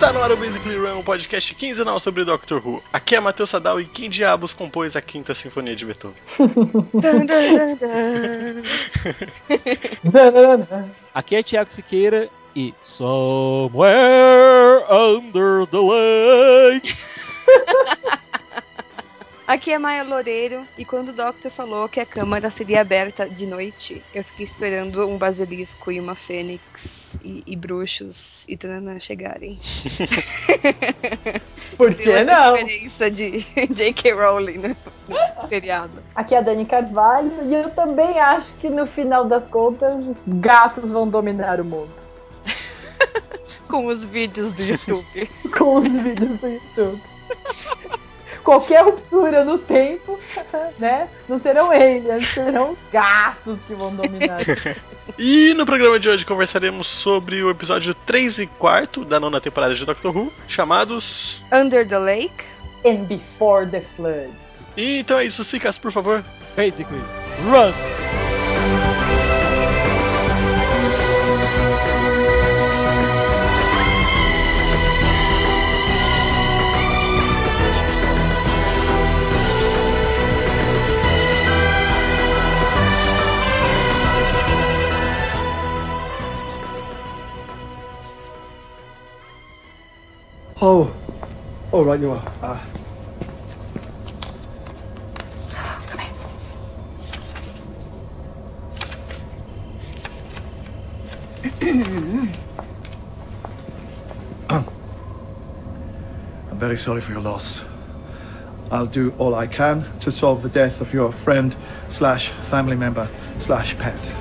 Está no ar o Basically Run, um podcast quinzenal sobre Doctor Who. Aqui é Matheus Sadal e quem diabos compôs a Quinta Sinfonia de Beethoven? Aqui é Thiago Siqueira e Somewhere Under the Lake. Aqui é Maia Loureiro e quando o Doctor falou que a câmara seria aberta de noite, eu fiquei esperando um basilisco e uma fênix e, e bruxos e tananã chegarem. Por Tem que outra não? referência de J.K. Rowling no, no seriado. Aqui é a Dani Carvalho e eu também acho que no final das contas os gatos vão dominar o mundo. Com os vídeos do YouTube. Com os vídeos do YouTube. Qualquer ruptura no tempo, né? Não serão aliens, serão os gatos que vão dominar. E no programa de hoje conversaremos sobre o episódio 3 e 4 da nona temporada de Doctor Who, chamados. Under the Lake. And before the flood. E então é isso, Sicas, por favor. Basically, run! Oh, right you are. Uh, I'm very sorry for your loss. I'll do all I can to solve the death of your friend slash family member slash pet.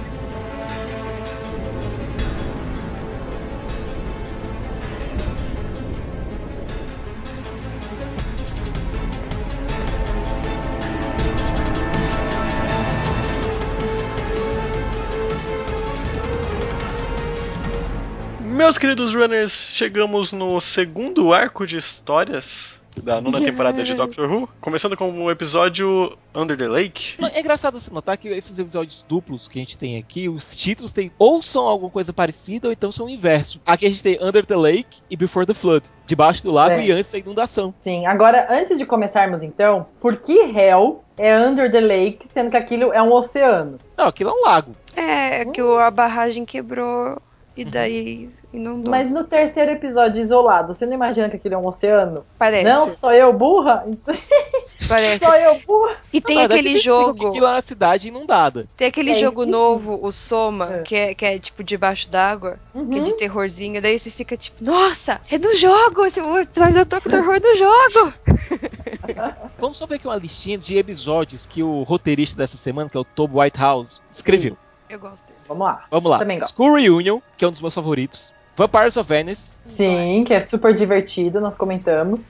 Queridos runners, chegamos no segundo arco de histórias da nona temporada de Doctor Who, começando com o episódio Under the Lake. É engraçado você notar que esses episódios duplos que a gente tem aqui, os títulos têm ou são alguma coisa parecida ou então são o inverso. Aqui a gente tem Under the Lake e Before the Flood, debaixo do lago É. e antes da inundação. Sim, agora antes de começarmos então, por que Hell é under the lake, sendo que aquilo é um oceano? Não, aquilo é um lago. É, que o- a barragem quebrou e daí inundou. Mas no terceiro episódio isolado, você não imagina que aquilo é um oceano? parece. Não, só eu burra? parece. Só eu burra? E tem Na aquele jogo. Que é uma cidade inundada. Tem aquele É, jogo isso. novo, o Soma, É. que, é, que é tipo debaixo d'água, que é Uhum. de terrorzinho. Daí você fica tipo, nossa, é no jogo! Esse, o episódio do Doctor Who é no jogo! Vamos só ver aqui uma listinha de episódios que o roteirista dessa semana, que é o Toby Whitehouse, escreveu. Isso. Eu gosto dele. Vamos lá. Vamos lá. Também gosto. School Reunion, que é um dos meus favoritos. Vampires of Venice. Sim, que é super divertido, nós comentamos.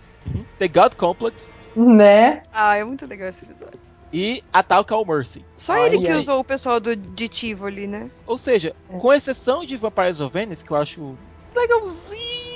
The God Complex. Né? Ah, é muito legal esse episódio. E Attack All Mercy. Só Olha ele que aí. usou o pessoal do de Tivoli, né? Ou seja, É. com exceção de Vampires of Venice, que eu acho legalzinho,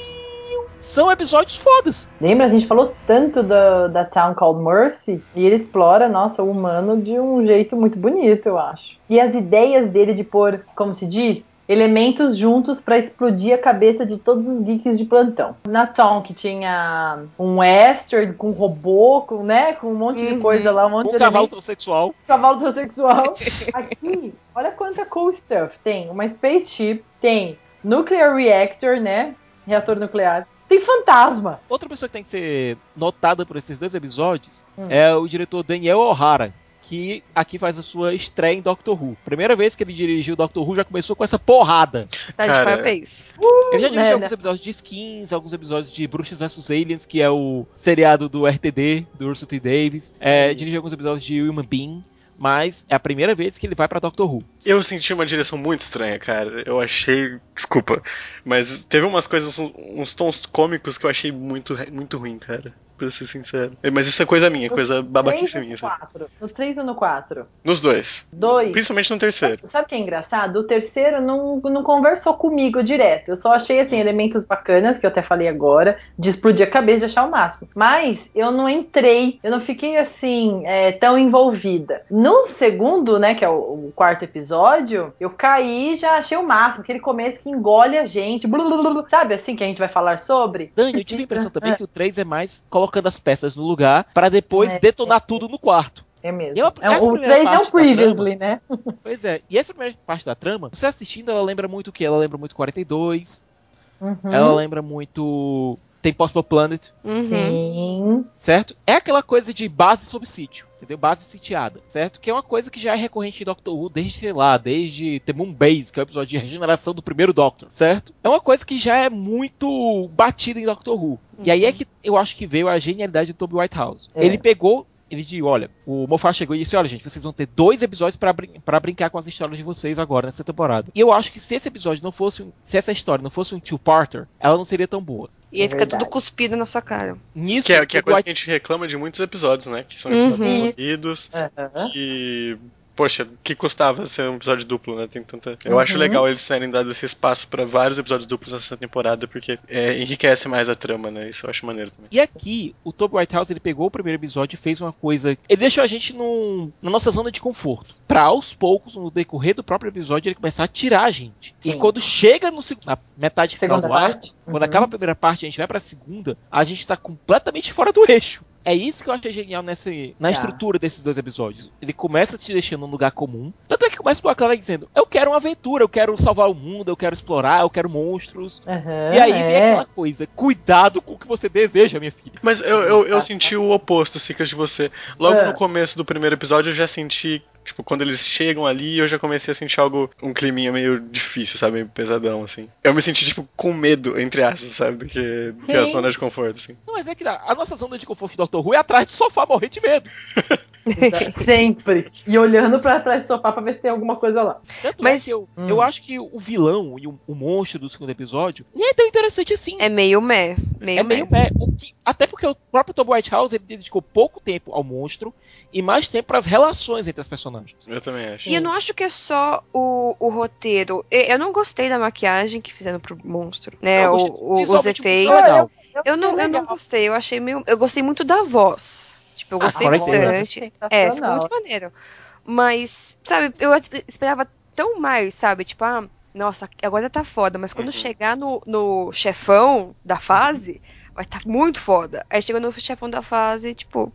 são episódios fodas. Lembra, a gente falou tanto da, da Town Called Mercy e ele explora, nossa, o humano de um jeito muito bonito, eu acho. E as ideias dele de pôr, como se diz, elementos juntos pra explodir a cabeça de todos os geeks de plantão. Na Town, que tinha um Western com robô, com, né, com um monte de Uhum. coisa lá, um monte Um de cavalo transexual. cavalo transexual. Aqui, olha quanta cool stuff. Tem uma spaceship, tem nuclear reactor, né? Reator nuclear. Tem fantasma. Outra pessoa que tem que ser notada por esses dois episódios Hum. é o diretor Daniel O'Hara. Que aqui faz a sua estreia em Doctor Who. Primeira vez que ele dirigiu Doctor Who já começou com essa porrada. Tá de parabéns. Ele já dirigiu né, alguns né? episódios de Skins, alguns episódios de Bruxas vs Aliens, que é o seriado do RTD, do Urso T. Davis. É, dirigiu alguns episódios de Human Being. Mas é a primeira vez que ele vai pra Doctor Who. Eu senti uma direção muito estranha, cara. Eu achei. Desculpa. Mas teve umas coisas, uns tons cômicos que eu achei muito, muito ruim, cara. Pra ser sincero. É, Mas isso é coisa minha, coisa babaquice minha. no sabe? quatro? No 3 ou no 4? Nos dois. Dois. Principalmente no terceiro. Sabe o que é engraçado? O terceiro não, não conversou comigo direto. Eu só achei, assim, elementos bacanas, que eu até falei agora, de explodir a cabeça, de achar o máximo. Mas eu não entrei, eu não fiquei, assim, é, tão envolvida. No segundo, né, que é o, o quarto episódio, eu caí e já achei o máximo. Aquele começo que engole a gente. blu, blu, blu, blu. Sabe assim que a gente vai falar sobre? Dani, eu tive a impressão também que o 3 é mais colocando as peças no lugar pra depois É. detonar tudo no quarto. É mesmo. E eu- É, essa o primeira 3 é da previously, né? Pois é, e essa primeira parte da trama, você assistindo, ela lembra muito o quê? Ela lembra muito 42, Uhum. ela lembra muito. Tem Possible Planet, Uhum. Sim. certo? É aquela coisa de base sob sítio, entendeu? Base sitiada, certo? Que é uma coisa que já é recorrente em Doctor Who desde, sei lá, desde The Moon Base, que é o episódio de regeneração do primeiro Doctor, certo? É uma coisa que já é muito batida em Doctor Who. E aí é que eu acho que veio a genialidade do Toby Whitehouse. É. Ele pegou. Ele disse, olha, o Moffat chegou e disse, olha gente, vocês vão ter dois episódios pra brin brincar com as histórias de vocês agora nessa temporada. E eu acho que se esse episódio não fosse, um- se essa história não fosse um two-parter, ela não seria tão boa. E aí É fica verdade. tudo cuspido na sua cara. Nisso, Que é, que é o coisa White- que a gente reclama de muitos episódios, né? Que são Uhum. episódios corridos. Aham. Que. Poxa, que custava ser um episódio duplo, né? Tem tanta. Eu Uhum. acho legal eles terem dado esse espaço pra vários episódios duplos nessa temporada, porque é, enriquece mais a trama, né? Isso eu acho maneiro também. E aqui, o Toby Whitehouse ele pegou o primeiro episódio e fez uma coisa. Ele deixou a gente num- na nossa zona de conforto. Pra aos poucos, no decorrer do próprio episódio, ele começar a tirar a gente. E Sim. quando chega no, seg- na metade final Segunda do arco, parte? quando Uhum. acaba a primeira parte e a gente vai pra segunda, a gente tá completamente fora do eixo. É isso que eu achei genial nessa, na Tá. estrutura desses dois episódios. Ele começa te deixando num lugar comum. Tanto é que começa com a Clara dizendo: Eu quero uma aventura, eu quero salvar o mundo, eu quero explorar, eu quero monstros. Aham, e aí vem é. aquela coisa: Cuidado com o que você deseja, minha filha. Mas eu, eu, eu senti o oposto, Sicas, de você. Logo É. no começo do primeiro episódio eu já senti. Tipo, quando eles chegam ali, eu já comecei a sentir algo, um climinha meio difícil, sabe? Meio pesadão, assim. Eu me senti, tipo, com medo, entre aspas, sabe? Do que, do que a Sim. zona de conforto, assim. Não, mas é que a nossa zona de conforto do Dr. Who é atrás do sofá morrer de medo. Sempre. E olhando pra trás do sofá pra ver se tem alguma coisa lá. Tanto Mas- é que eu, Hum. eu acho que o vilão e o, o monstro do segundo episódio nem é tão interessante assim. É meio meh. Meio, É meio meh. é, o que, até porque o próprio Tom Whitehouse ele dedicou pouco tempo ao monstro e mais tempo para as relações entre as personagens. Eu também acho. E eu não acho que é só o, o roteiro. E- Eu não gostei da maquiagem que fizeram pro monstro, né? Eu O- os visualmente muito efeitos. legal. Eu não, eu não gostei, eu achei meio. Eu gostei muito da voz. Tipo, eu Ah, gostei isso, bastante. É, ficou muito maneiro. Mas, sabe, eu esp- esperava tão mais, sabe? Tipo, ah, nossa, agora tá foda, mas quando Uhum. chegar no, no chefão da fase, vai tá muito foda. Aí chegou no chefão da fase, tipo,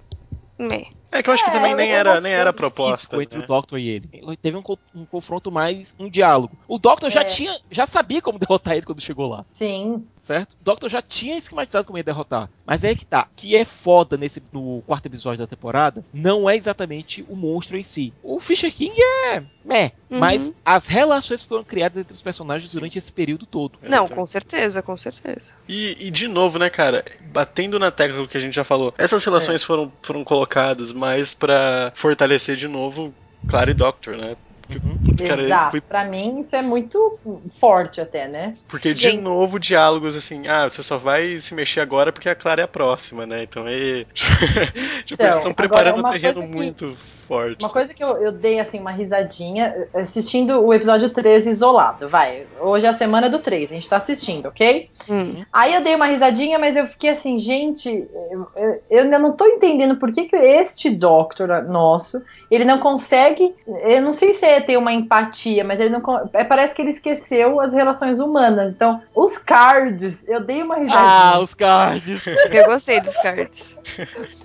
meh. É que eu acho que É, também eu nem não era, nem era proposta. entre né? o Doctor e ele. Teve um, co- um confronto mais, um diálogo. O Doctor já É. tinha, já sabia como derrotar ele quando chegou lá. Sim. certo? O Doctor já tinha esquematizado como ia derrotar. Mas é aí que tá. O que é foda nesse, no quarto episódio da temporada não é exatamente o monstro em si. O Fisher King é. meh. Uhum. Mas as relações foram criadas entre os personagens durante esse período todo. Não, Exatamente. com certeza, com certeza. E, e de novo, né, cara, batendo na tecla do que a gente já falou, essas relações foram, foram colocadas mais pra fortalecer de novo Clara e Doctor, né? Uhum. Cara, Exato. foi- Pra mim, isso é muito forte até, né? porque de Gente. novo diálogos assim, ah, você só vai se mexer agora porque a Clara é a próxima, né? Então aí. tipo, eles estão agora, preparando um terreno coisa que- muito forte. Uma coisa que eu, eu dei, assim, uma risadinha assistindo o episódio 13 isolado, vai. Hoje é a semana do 3, a gente tá assistindo, ok? Hum. Aí eu dei uma risadinha, mas eu fiquei assim, gente, eu, eu- eu ainda não tô entendendo por que, que este Doctor nosso, ele não consegue, eu não sei se é ter uma empatia, mas ele não, é, parece que ele esqueceu as relações humanas. Então, os cards, eu dei uma risadinha. Ah, os cards! Eu gostei dos cards.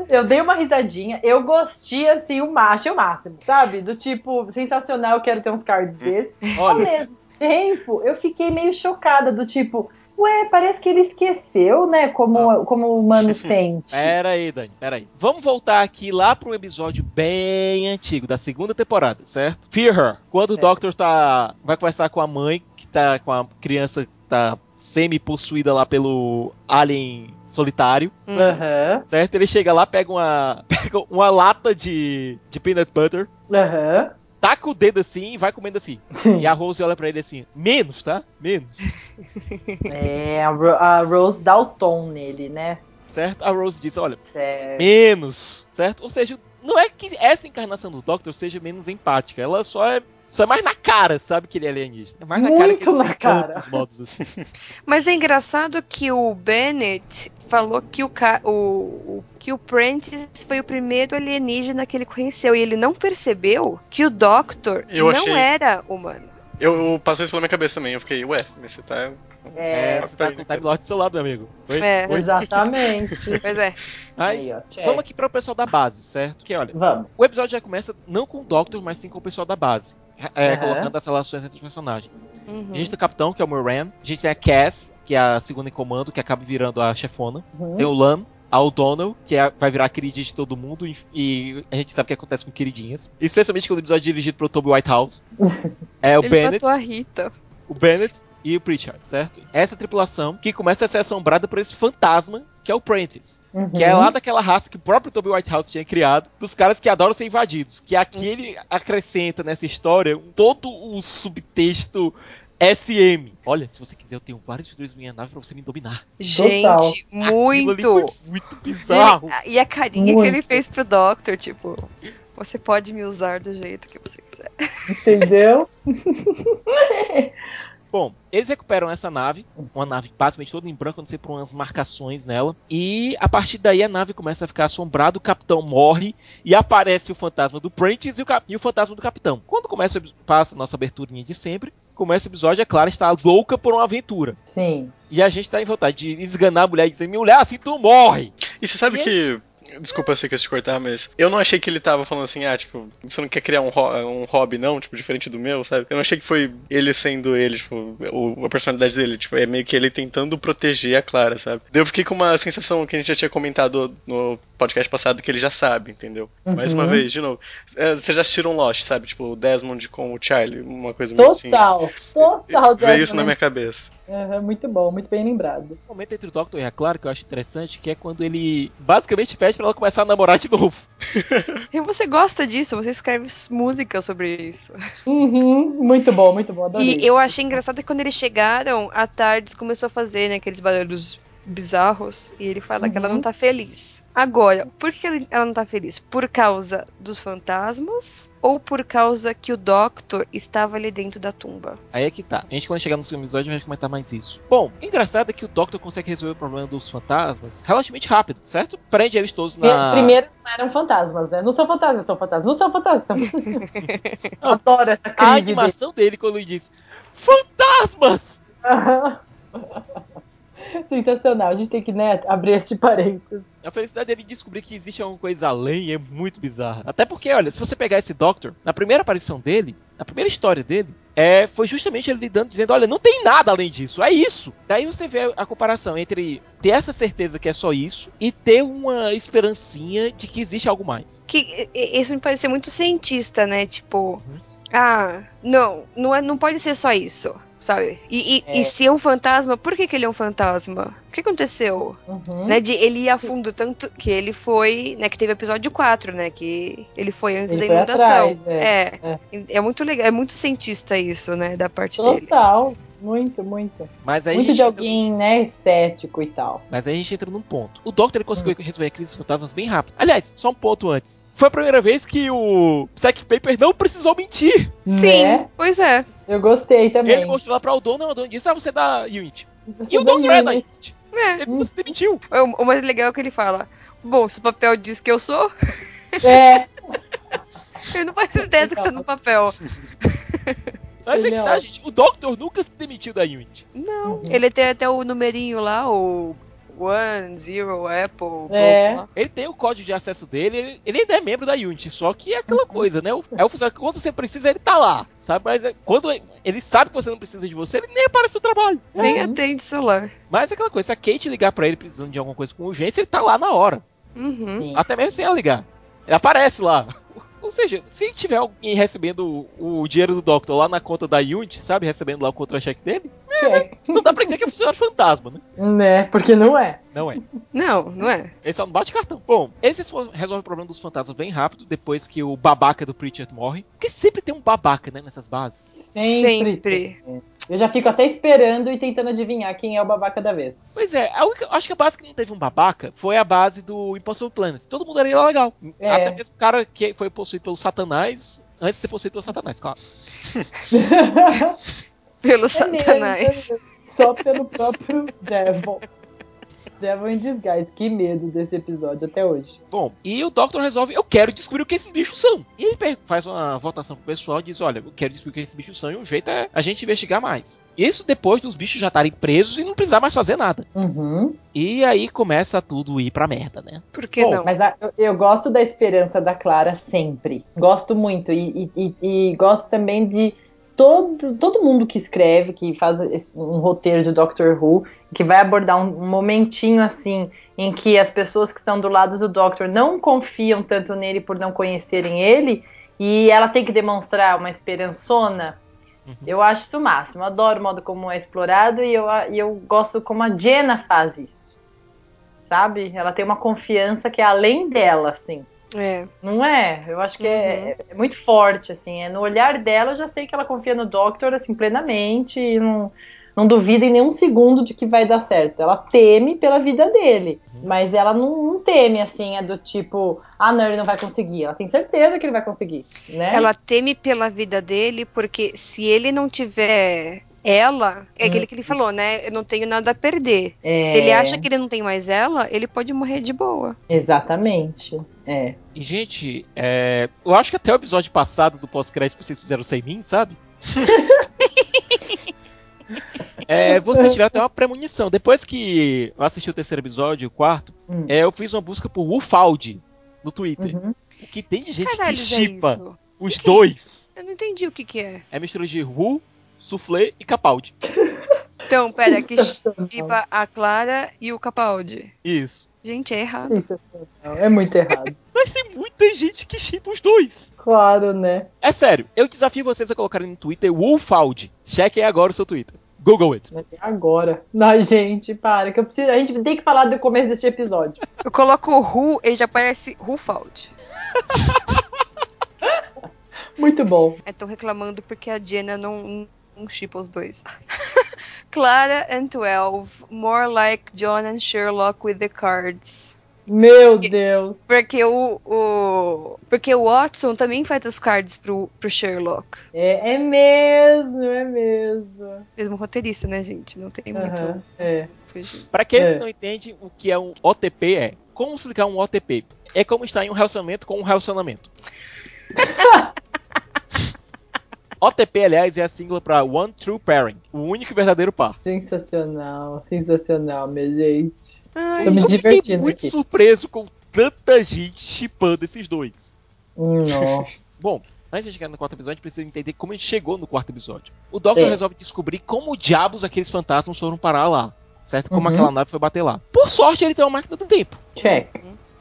Eu dei uma risadinha, eu gostei assim, o macho, o máximo, sabe? Do tipo, sensacional, eu quero ter uns cards desses. Ao Olha, mesmo tempo, eu fiquei meio chocada, do tipo, ué, parece que ele esqueceu, né, como, como o humano sente. pera aí, Dani, pera aí. Vamos voltar aqui lá para um episódio bem antigo, da segunda temporada, certo? Fear Her. Quando o Certo. Doctor tá, vai conversar com a mãe, que tá com a criança que tá semi-possuída lá pelo alien solitário. Hum. Aham, certo? Ele chega lá, pega uma, pega uma lata de, de peanut butter, aham. taca o dedo assim e vai comendo assim. E a Rose olha pra ele assim, menos, tá? Menos. É, a, Ro- a Rose dá o tom nele, né? certo? A Rose diz, olha, Certo. menos, certo? Ou seja, não é que essa encarnação do Doctor seja menos empática, ela só é só é mais na cara, sabe que ele é alienígena. É mais na cara que Muito ele na cara. modos assim. Mas é engraçado que o Bennett falou que o, ca- o, o- que o Prentice foi o primeiro alienígena que ele conheceu e ele não percebeu que o Doctor Eu não achei- era humano. Eu, eu passou isso pela minha cabeça também. Eu fiquei, ué, mas você tá. É, É, você tá com o Time Lord do seu lado, meu amigo. Oi? É. Oi? exatamente. Pois é. Mas Aí, vamos aqui para o pessoal da base, certo? Que olha, Vamos. o episódio já começa não com o Doctor, mas sim com o pessoal da base. É, Aham. Colocando as relações entre os personagens. Uhum. A gente tem o capitão, que é o Moran. A gente tem a Cass, que é a segunda em comando, que acaba virando a chefona. Uhum. Tem o Lan, a O'Donnell, que é- vai virar a queridinha de todo mundo. e- E a gente sabe o que acontece com queridinhas. Especialmente quando o episódio é dirigido pelo Toby Whitehouse. É o ele Bennett. a Rita. o Bennett e o Pritchard, certo? Essa tripulação que começa a ser assombrada por esse fantasma que é o Prentice, Uhum. que é lá daquela raça que o próprio Toby Whitehouse tinha criado, dos caras que adoram ser invadidos, que aqui ele acrescenta nessa história todo o subtexto SM. Olha, se você quiser, eu tenho vários figuras na minha nave pra você me dominar. Gente, ali muito. foi muito bizarro. Ele- e a carinha que Muito. ele fez pro Doctor, tipo, você pode me usar do jeito que você quiser. Entendeu? Bom, eles recuperam essa nave, uma nave basicamente toda em branco, não sei por umas marcações nela. E a partir daí a nave começa a ficar assombrada, o capitão morre e aparece o fantasma do Prentice e o, e o fantasma do capitão. Quando começa, passa a nossa aberturinha de sempre, começa o episódio, a Clara está louca por uma aventura. Sim. E a gente tá em vontade de esganar a mulher e dizer, mulher, assim tu morre! E você sabe E que. Desculpa, eu sei que eu te cortar, mas eu não achei que ele tava falando assim, ah, tipo, você não quer criar um, um hobby, não, tipo, diferente do meu, sabe? Eu não achei que foi ele sendo ele, tipo, o- a personalidade dele, tipo, é meio que ele tentando proteger a Clara, sabe? Eu fiquei com uma sensação que a gente já tinha comentado no podcast passado, que ele já sabe, entendeu? Mais uma Uhum. vez, de novo. É, Vocês já assistiram Lost, sabe? Tipo, o Desmond com o Charlie, uma coisa meio assim. Total. Total. Veio isso na minha cabeça. Uhum, muito bom, muito bem lembrado. O momento entre o Doctor e a Clara que eu acho interessante, que é quando ele basicamente pede pra ela começar a namorar de novo. E você gosta disso, você escreve música sobre isso. Uhum, muito bom, muito bom. Adorei. E eu achei engraçado que quando eles chegaram, a Tardes começou a fazer né, aqueles barulhos bizarros e ele fala que ela Uhum. não tá feliz. Agora, por que ele- ela não tá feliz? Por causa dos fantasmas ou por causa que o Doctor estava ali dentro da tumba? Aí é que tá. A gente, quando chegar no segundo episódio, vai comentar mais isso. Bom, o engraçado é que o Doctor consegue resolver o problema dos fantasmas relativamente rápido, certo? Prende eles todos na. Primeiro não eram fantasmas, né? Não são fantasmas, são fantasmas. Não são fantasmas. São... Eu Adoro essa A crise dele. animação dele quando ele diz: Fantasmas! Sensacional. A gente tem que né, abrir este parênteses. A felicidade dele descobrir que existe alguma coisa além é muito bizarra. Até porque, olha, se você pegar esse Doctor, na primeira aparição dele, na primeira história dele, é, foi justamente ele lidando, dizendo: olha, não tem nada além disso, é isso. Daí você vê a comparação entre ter essa certeza que é só isso e ter uma esperancinha de que existe algo mais. Que isso me pareceu muito cientista, né? Tipo, ah, não, não, é, não pode ser só isso, sabe? E, e, É. e se é um fantasma, por que, que ele é um fantasma? O que aconteceu? Uhum. Né, de ele ir a fundo tanto que ele foi, né, que teve episódio 4, né, que ele foi antes Ele da inundação. atrás, é. é. é. muito legal, é muito cientista isso, né, da parte dele. Total. Muito, muito. Mas aí Muito de entra- alguém, né, cético e tal. Mas aí a gente entra num ponto. O Doctor ele conseguiu resolver a crise dos fantasmas bem rápido. Aliás, só um ponto antes. Foi a primeira vez que o Psychic Paper não precisou mentir. Sim, Né? pois é. Eu gostei também. Ele mostrou lá pra Aldona, a Aldona disse, ah, você é da Unity. Você E o deu Doctor é da unit. É. Ele não se demitiu. O, o mais legal é que ele fala: Bom, se o papel diz que eu sou, É, ele não faz ideia do que tá no papel. Mas é que Ele tá, é gente. O Doctor nunca se demitiu da Unity. Não, Uhum. ele tem até o numerinho lá, o One, Zero, Apple, É. blá. Ele tem o código de acesso dele, ele, ele ainda é membro da Unity, só que é aquela coisa, né? O- É o funcionário que quando você precisa, ele tá lá, sabe? Mas é- quando ele sabe que você não precisa de você, ele nem aparece no trabalho. Nem Uhum. atende celular. Mas é aquela coisa, se a Kate ligar pra ele precisando de alguma coisa com urgência, ele tá lá na hora. Uhum. Até mesmo sem ela ligar. Ele aparece lá. Ou seja, se tiver alguém recebendo o, dinheiro do Doctor lá na conta da Unity, sabe? Recebendo lá o contra-cheque dele, Check. não dá pra dizer que é funcionário fantasma, né? Né? Porque não é. Não é. Não, não é. Ele só não bate cartão. Bom, eles resolvem o problema dos fantasmas bem rápido depois que o babaca do Pritchard morre. Porque sempre tem um babaca, né, nessas bases. Sempre. Sempre. Eu já fico até esperando e tentando adivinhar quem é o babaca da vez. Pois é, a única- acho que a base que não teve um babaca foi a base do Impossible Planet. Todo mundo era legal. É. Até mesmo o cara que foi possuído pelo Satanás, antes de ser possuído pelo Satanás, claro. Pelo É Satanás. mesmo, Só pelo próprio Devil. Devil in Disguise. Que medo desse episódio até hoje. Bom, e o Doctor resolve, eu quero descobrir o que esses bichos são. E ele faz uma votação pro pessoal e diz, olha, eu quero descobrir o que esses bichos são e o jeito é a gente investigar mais. Isso depois dos bichos já estarem presos e não precisar mais fazer nada. Uhum. E aí começa tudo ir pra merda, né? Por que Bom, não? Mas a- eu, eu gosto da esperança da Clara sempre. Gosto muito. E, e- e- e gosto também de todo, todo mundo que escreve, que faz esse- um roteiro de Doctor Who, que vai abordar um, um momentinho assim em que as pessoas que estão do lado do Doctor não confiam tanto nele por não conhecerem ele. E ela tem que demonstrar uma esperançona. Uhum. Eu acho isso o máximo. Eu adoro o modo como é explorado e eu, e eu gosto como a Jenna faz isso. Sabe? Ela tem uma confiança que é além dela, assim. É. Não é? Eu acho que é, é muito forte, assim. É no olhar dela, eu já sei que ela confia no Doctor, assim, plenamente e não, não duvida em nenhum segundo de que vai dar certo. Ela teme pela vida dele, mas ela não, não teme, assim, é do tipo, ah, não, ele não vai conseguir. Ela tem certeza que ele vai conseguir, né? Ela teme pela vida dele, porque se ele não tiver ela, é aquele que ele falou, né? Eu não tenho nada a perder. É, Se ele acha que ele não tem mais ela, ele pode morrer de boa. Exatamente. É. E, gente, é, eu acho que até o episódio passado do pós-crédito vocês fizeram sem mim, sabe? É, vocês tiveram até uma premonição. Depois que eu assisti o terceiro episódio, o quarto, Hum. é, eu fiz uma busca por Ufaldi no Twitter. Uhum. O que tem de gente Caralho, que é chipa isso. os dois Eu não entendi o que que é. é mistura de Ru, Soufflé e Capaldi. Então, pera, que chipa a Clara e o Capaldi. Isso. Gente, é errado. É muito errado. Mas tem muita gente que chipa os dois. Claro, né? É sério, eu desafio vocês a colocarem no Twitter Wolfaldi. Chequem agora o seu Twitter. Google it. É agora. Não, gente, para. Que eu preciso, a gente tem que falar do começo deste episódio. Eu coloco o Ru, ele já parece Rufald. Muito bom. Estão reclamando porque a Jenna não, não chipa os dois. Clara and 12, more like John and Sherlock with the cards. Meu Deus. Porque o, o porque o Watson também faz as cards pro, pro Sherlock. É, é mesmo, é mesmo. Mesmo roteirista, né, gente? Não tem muito Aham, é. fugir. Pra aqueles É. que não entendem o que é um OTP é, como explicar um OTP? É como estar em um relacionamento com um relacionamento. OTP, aliás, é a sigla pra One True Pairing, o único e verdadeiro par. Sensacional, sensacional, minha gente. Ai, Tô me eu fiquei muito aqui. surpreso com tanta gente chipando esses dois. Nossa. Bom, antes de chegar no quarto episódio, a gente precisa entender como a gente chegou no quarto episódio. O Doctor É. resolve descobrir como diabos aqueles fantasmas foram parar lá. Certo? Como Uhum. aquela nave foi bater lá. Por sorte, ele tem uma máquina do tempo. Check.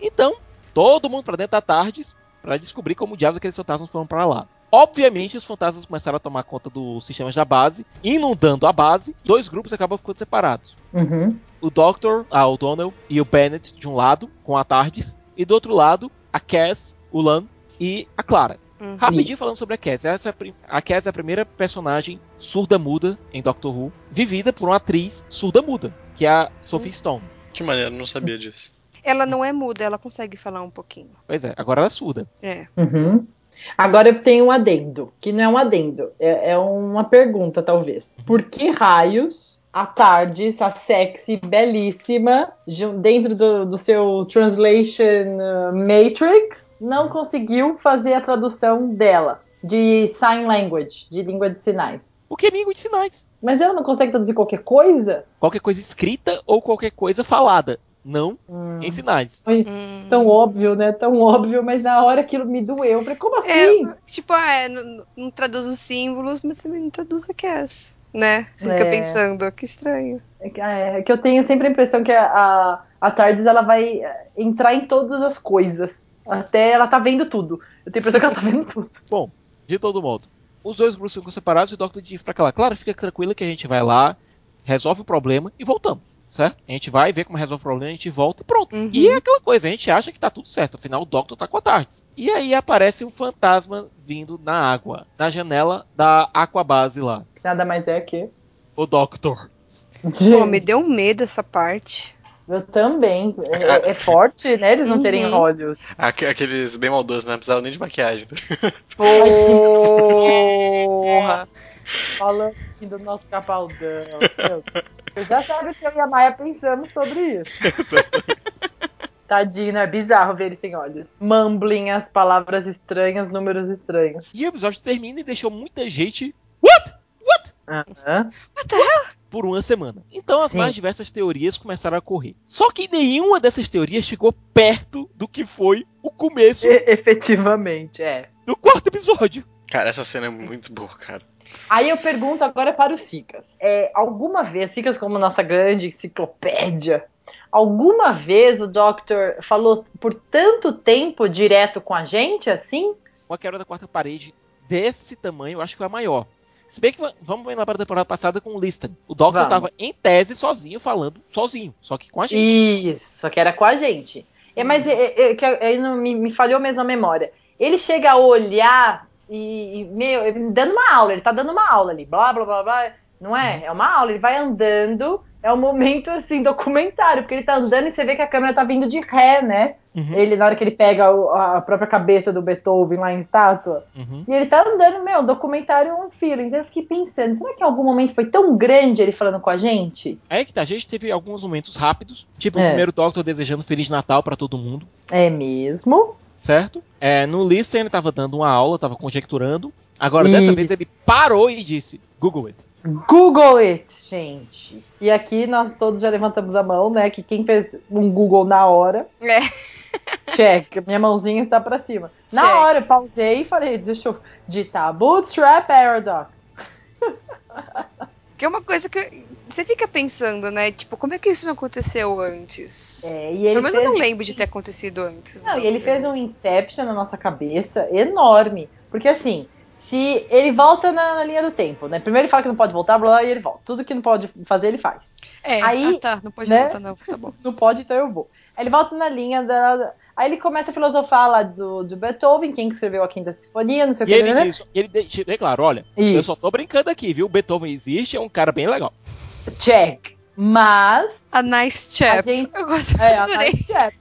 Então, todo mundo pra dentro da Tardes pra descobrir como diabos aqueles fantasmas foram pra lá. Obviamente, os fantasmas começaram a tomar conta dos sistemas da base, inundando a base. Dois grupos acabam ficando separados. Uhum. O Doctor, a O'Donnell e o Bennett de um lado, com a Tardes, e do outro lado, a Cass, o Lan e a Clara. Uhum. Rapidinho Isso. falando sobre a Cass. Essa é a, prim- a Cass é a primeira personagem surda-muda em Doctor Who, vivida por uma atriz surda-muda, que é a Sophie Stone. Que maneiro, não sabia disso. Ela não é muda, ela consegue falar um pouquinho. Pois é, agora ela é surda. É. Uhum. Agora eu tenho um adendo, que não é um adendo, é, é uma pergunta, talvez. Por que raios a Tardes, a sexy, belíssima, dentro do, do seu Translation uh, Matrix, não conseguiu fazer a tradução dela? De sign language, de língua de sinais. Porque é língua de sinais. Mas ela não consegue traduzir qualquer coisa? Qualquer coisa escrita ou qualquer coisa falada. Não Hum. em sinais. Hum. Tão óbvio, né? Tão óbvio, mas na hora aquilo me doeu. Eu falei, como assim? É, tipo, ah, é, não, não traduz os símbolos, mas também não traduz a Cass, né? Você fica É. pensando, que estranho. É que, é que eu tenho sempre a impressão que a, a, a Tardes ela vai é, entrar em todas as coisas. Até ela tá vendo tudo. Eu tenho a impressão que ela tá vendo tudo. Bom, de todo modo, os dois grupos ficam separados e o Doctor diz pra aquela, claro, fica tranquila que a gente vai lá, resolve o problema e voltamos, certo? A gente vai ver como resolve o problema, a gente volta e pronto. Uhum. E é aquela coisa, a gente acha que tá tudo certo, afinal o Doctor tá com a Tardes. E aí aparece um fantasma vindo na água, na janela da Aquabase lá. Nada mais é que. O Doctor. Pô, me deu um medo essa parte. Eu também. É, é forte, né? Eles não terem Uhum. olhos. Aque- Aqueles bem maldosos, né? Não precisava nem de maquiagem. Porra! Falando aqui do nosso capaldão. Você já sabe o que eu e a Maia pensamos sobre isso. Tadinho, é bizarro ver ele sem olhos. Mumbling as palavras estranhas, números estranhos. E o episódio termina e deixou muita gente. What? What? Aham. Por uma semana. Então as Sim. mais diversas teorias começaram a correr. Só que nenhuma dessas teorias chegou perto do que foi o começo E- efetivamente, é. do quarto episódio. Cara, essa cena é muito boa, cara. Aí eu pergunto agora para o Sicas. É, alguma vez, Sicas como nossa grande enciclopédia, alguma vez o Doctor falou por tanto tempo direto com a gente, assim? Uma quebra da quarta parede desse tamanho, eu acho que foi a maior. Se bem que va- vamos lembrar da temporada passada com o Liston. O Doctor Vamos. tava em tese sozinho, falando sozinho, só que com a gente. Isso, só que era com a gente. É, mas é, é, é, que aí não- me, me falhou mesmo a memória. Ele chega a olhar e, e, meu, ele dando uma aula, ele tá dando uma aula ali, blá, blá, blá, blá. Não é? É uma aula, ele vai andando, é um momento, assim, documentário, porque ele tá andando e você vê que a câmera tá vindo de ré, né? Uhum, Ele, na hora que ele pega o- a própria cabeça do Beethoven lá em estátua, uhum. e ele tá andando, meu, documentário um feeling. Então eu fiquei pensando, será que em algum momento foi tão grande ele falando com a gente? Aí que tá, a gente teve alguns momentos rápidos, tipo o É. primeiro Doctor desejando Feliz Natal pra todo mundo, É mesmo? Certo? É, no Listen ele tava dando uma aula, tava conjecturando. Agora, dessa Isso. vez ele parou e disse: Google it. Google it, gente. E aqui nós todos já levantamos a mão, né? Que quem fez um Google na hora, É. check. Minha mãozinha está pra cima. Na Check. hora eu pausei e falei, deixa eu digitar Bootstrap Paradox. Que é uma coisa que você fica pensando, né? Tipo, como é que isso não aconteceu antes? É, e ele Pelo menos eu não fez- lembro de ter acontecido antes. Não, e ele fez um Inception na nossa cabeça enorme. Porque assim, se ele volta na, na linha do tempo, né? Primeiro ele fala que não pode voltar, blá, blá, e ele volta. Tudo que não pode fazer, ele faz. É, Aí, ah, tá, não pode né? voltar não, tá bom. Não pode, então eu vou. Aí ele volta na linha da. Aí ele começa a filosofar lá do, do Beethoven, quem que escreveu a Quinta Sinfonia, não sei o E que. ele né? diz, ele claro: olha, eu Isso. só tô brincando aqui, viu? Beethoven existe, é um cara bem legal. Check. Mas. A nice chap. A gente- Eu gosto É, a. Nice Chap.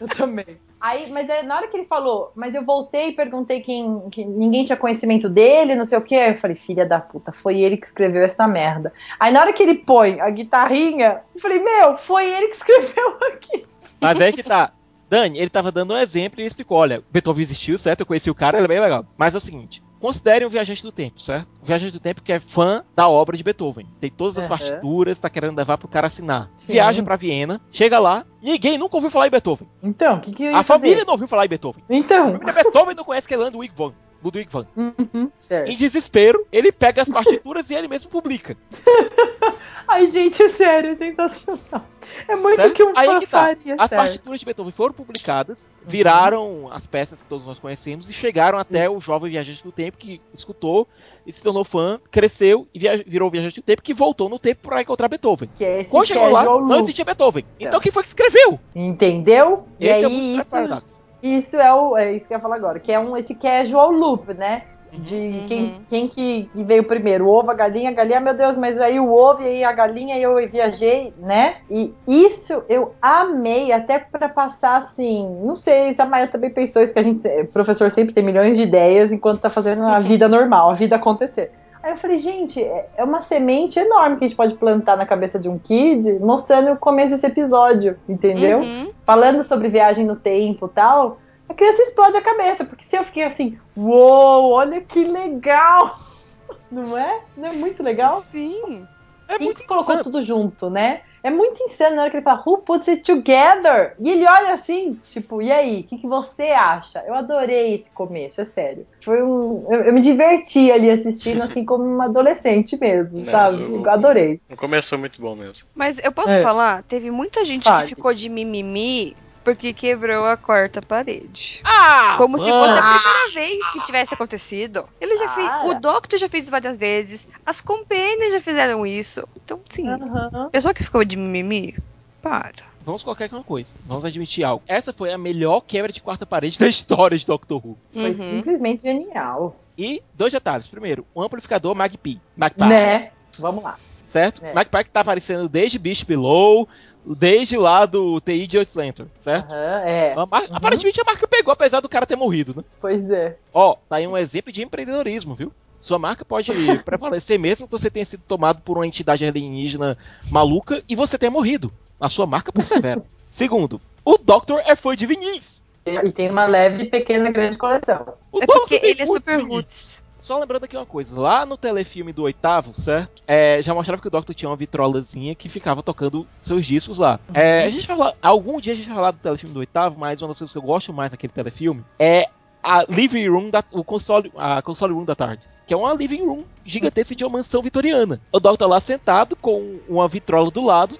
Eu também. Aí, mas é, na hora que ele falou, mas eu voltei e perguntei quem, que ninguém tinha conhecimento dele, não sei o que. Eu falei, filha da puta, foi ele que escreveu essa merda. Aí na hora que ele põe a guitarrinha, eu falei, meu, foi ele que escreveu aqui. Mas é que tá. Dani, ele tava dando um exemplo e ele explicou: olha, Beethoven existiu, certo? Eu conheci o cara, ele é bem legal. Mas é o seguinte: considere um viajante do tempo, certo? Um viajante do tempo que é fã da obra de Beethoven. Tem todas as Uhum. partituras, tá querendo levar pro cara assinar. Sim. Viaja pra Viena, chega lá, ninguém nunca ouviu falar em Beethoven. Então, o que, que A fazer? família não ouviu falar em Beethoven. A Então. família Beethoven não conhece que é Ludwig van. Ludwig van. Uhum, certo. Em desespero, ele pega as partituras e ele mesmo publica. Ai, gente, é sério, é sensacional. É muito Certo? que um Aí fã que tá. faria, As sério. partituras de Beethoven foram publicadas, viraram as peças que todos nós conhecemos e chegaram até o jovem viajante do tempo que escutou e se tornou fã, cresceu e via- virou viajante do tempo que voltou no tempo para encontrar Beethoven. Que é esse Quando chegou lá, casual não loop, existia Beethoven. Então. Então quem foi que escreveu? Entendeu? E Esse é o aí, isso, Paradox. isso é o é isso que eu ia falar agora, que é um esse casual loop, né? De Uhum. quem, quem que veio primeiro, o ovo, a galinha, a galinha, meu Deus, mas aí o ovo e aí a galinha e eu viajei, né? E isso eu amei até pra passar assim, não sei se a Maia também pensou isso que a gente, o professor sempre tem milhões de ideias enquanto tá fazendo a vida normal, a vida acontecer. Aí eu falei, gente, é é uma semente enorme que a gente pode plantar na cabeça de um kid, mostrando o começo desse episódio, entendeu? Uhum. falando sobre viagem no tempo e tal, criança explode a cabeça, porque se eu fiquei assim, uou, olha que legal! Não é? Não é muito legal? Sim. É Quem muito que colocou insano. tudo junto, né? É muito insano na hora que ele fala, who puts it together? E ele olha assim, tipo, e aí, o que, que você acha? Eu adorei esse começo, é sério. Foi um. Eu, eu me diverti ali assistindo, assim, como uma adolescente mesmo, Não, sabe? mas eu- Eu adorei. O começo foi muito bom mesmo. Mas eu posso É. falar? Teve muita gente Fale. que ficou de mimimi porque quebrou a quarta parede. Ah, Como se mano. fosse a primeira vez que tivesse acontecido. Ele já fez. O Doctor já fez isso várias vezes. As companions já fizeram isso. Então, sim. Aham. Pessoa que ficou de mimimi, para. Vamos colocar aqui uma coisa. Vamos admitir algo. Essa foi a melhor quebra de quarta parede da história de Doctor Who. Foi Uhum. simplesmente genial. E dois detalhes. Primeiro, o amplificador Magpie. Magpie. Né? Vamos lá. Certo? É. Magpie que tá aparecendo desde Beast Below, desde lá do TI de Lantern, certo? Aham, é. A mar- Aparentemente a marca pegou, apesar do cara ter morrido, né? Pois é. Ó, tá aí um exemplo de empreendedorismo, viu? Sua marca pode prevalecer mesmo que você tenha sido tomado por uma entidade alienígena maluca e você tenha morrido. A sua marca persevera. Segundo, o Doctor é fã de vinis. E tem uma leve, pequena, grande coleção. O É porque ele é super roots. Só lembrando aqui uma coisa, lá no telefilme do oitavo, certo? É, já mostrava que o Doctor tinha uma vitrolazinha que ficava tocando seus discos lá. É, a gente vai falar, algum dia a gente vai falar do telefilme do oitavo, mas uma das coisas que eu gosto mais daquele telefilme é a living room da, o console, a console room da TARDIS, que é uma living room gigantesca de uma mansão vitoriana. O Doctor lá sentado com uma vitrola do lado,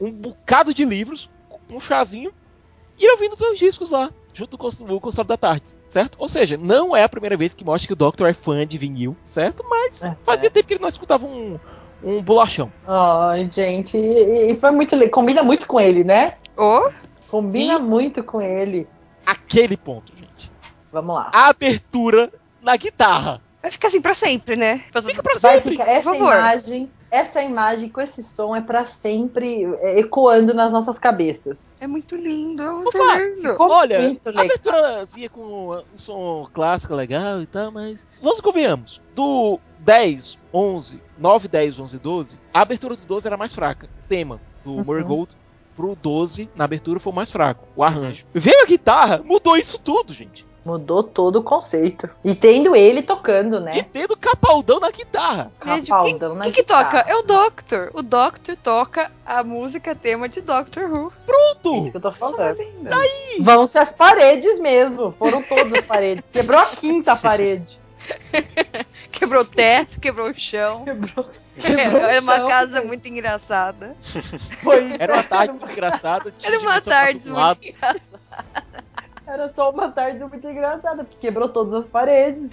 um bocado de livros, um chazinho e ouvindo seus discos lá, junto com o console da TARDIS, certo? Ou seja, não é a primeira vez que mostra que o Doctor é fã de vinil, certo? Mas É. fazia tempo que ele não escutava um, um bolachão. Ai, gente. E, e foi muito. Combina muito com ele, né? Ô, Combina E- muito com ele. Aquele ponto, gente. Vamos lá. A abertura na guitarra. vai ficar assim pra sempre, né? Pra Fica pra Vai sempre. ficar essa por favor. imagem, essa imagem com esse som é pra sempre é, ecoando nas nossas cabeças. É muito lindo, é muito Opa, lindo. Ficou Olha, muito a legal. aberturazinha com um som clássico legal e tal, mas vamos convenhamos. Do 10, 11, 9, 10, 11, 12, a abertura do 12 era mais fraca. O tema do Uhum. Murray Gold pro 12 na abertura foi o mais fraco, o arranjo. Veio a guitarra, mudou isso tudo, gente. Mudou todo o conceito. E tendo ele tocando, E né? tendo capaldão na guitarra. Capaldão na Quem que guitarra. toca? É o Doctor. O Doctor toca a música tema de Doctor Who. É isso Pronto! que eu tô é falando. lindo. Vão-se as paredes mesmo. Foram todas as paredes. Quebrou a quinta parede. Quebrou o teto, quebrou o chão. Quebrou. quebrou É o uma chão, casa muito engraçada. Foi. Era uma tarde muito engraçada. Era uma tarde muito engraçada. Era só uma tarde muito engraçada, porque quebrou todas as paredes.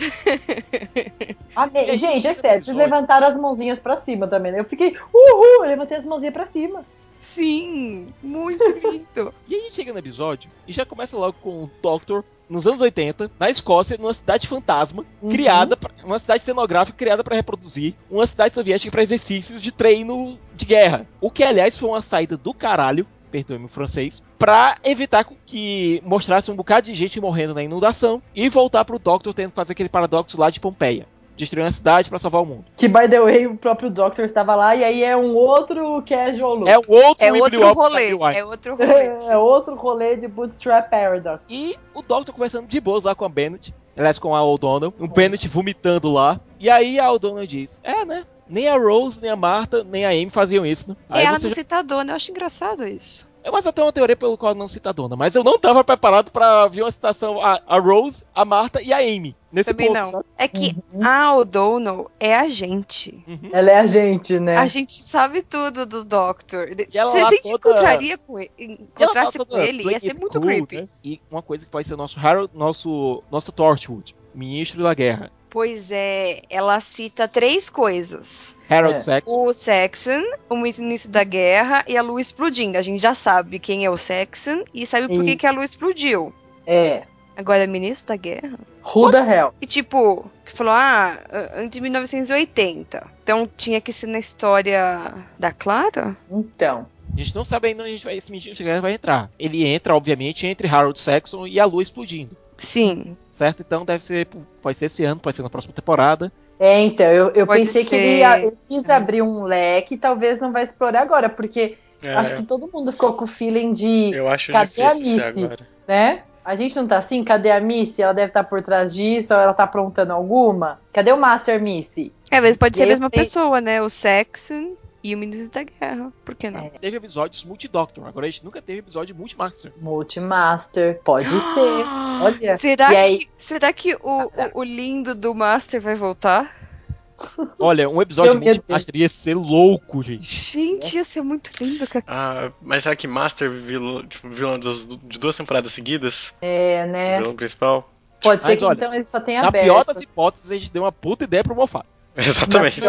Amei. E aí, Gente, é sério, vocês levantaram as mãozinhas pra cima também, né? Eu fiquei, uhul, eu levantei as mãozinhas pra cima. Sim, muito lindo. E aí a gente chega no episódio e já começa logo com o Doctor nos anos 80, na Escócia, numa cidade fantasma, Uhum. criada, pra, uma cidade cenográfica criada para reproduzir uma cidade soviética para exercícios de treino de guerra. O que, aliás, foi uma saída do caralho, perdoe-me o francês, pra evitar que mostrasse um bocado de gente morrendo na inundação e voltar pro Doctor tendo que fazer aquele paradoxo lá de Pompeia. Destruir uma cidade para salvar o mundo. Que, by the way, o próprio Doctor estava lá, e aí é um outro casual look. É um outro É outro rolê. É outro rolê. É outro rolê de Bootstrap Paradox. E o Doctor conversando de boas lá com a Bennett. Aliás, com a O'Donnell. O Bennett vomitando lá. E aí a O'Donnell diz: É, né? Nem a Rose, nem a Marta, nem a Amy faziam isso, né? E Aí ela você não já... cita a dona, eu acho engraçado isso. Mas eu tenho uma teoria pelo qual não cita a dona. Mas eu não tava preparado pra ver uma citação a, a Rose, a Marta e a Amy. Nesse Também ponto, não. sabe? É que a O'Donnell é a gente. Uhum. Ela é a gente, né? A gente sabe tudo do Doctor. E ela Se a gente toda- encontraria com ele, encontrasse com ele, ia ser it muito cool, creepy. né? E uma coisa que pode ser nosso Harold, nosso, nosso Torchwood, ministro da guerra. Pois é, ela cita três coisas: Harold É. Saxon. o Saxon, o início da guerra e a lua explodindo. A gente já sabe quem é o Saxon e sabe por que, que a lua explodiu. É. Agora, ministro da guerra? Who the hell? E tipo, que falou, ah, antes de 1980. Então tinha que ser na história da Clara? Então. A gente não sabe ainda onde a gente vai, esse ministro da guerra vai entrar. Ele entra, obviamente, entre Harold Saxon e a lua explodindo. Sim. Certo? Então deve ser. Pode ser esse ano, pode ser na próxima temporada. É, então, eu, eu Pode pensei que ser. ele, ia, ele quis abrir um leque, talvez não vai explorar agora, porque É, acho que todo mundo ficou com o feeling de, eu acho Cadê a Missy? agora. né? A gente não tá assim? Cadê a Missy? Ela deve estar por trás disso, ou ela tá aprontando alguma? Cadê o Master Missy? É, às vezes pode ser a mesma pessoa, né? O Saxon e o ministro da guerra. Por que não? É. Teve episódios multi-Doctor. Agora a gente nunca teve episódio multi-Master. Multimaster, pode ser. Olha, Será e aí- que, será que o, o, o lindo do Master vai voltar? Olha, um episódio multi-Master ia ser louco, gente. Gente, ia ser muito lindo, cara. Ah, mas será que Master vilão, tipo, vilão dos- de duas temporadas seguidas? é, né? Vilão principal? Pode ser Mas que olha, então ele só tenha Na aberto. pior das hipóteses, a gente deu uma puta ideia pro Moffat. Exatamente.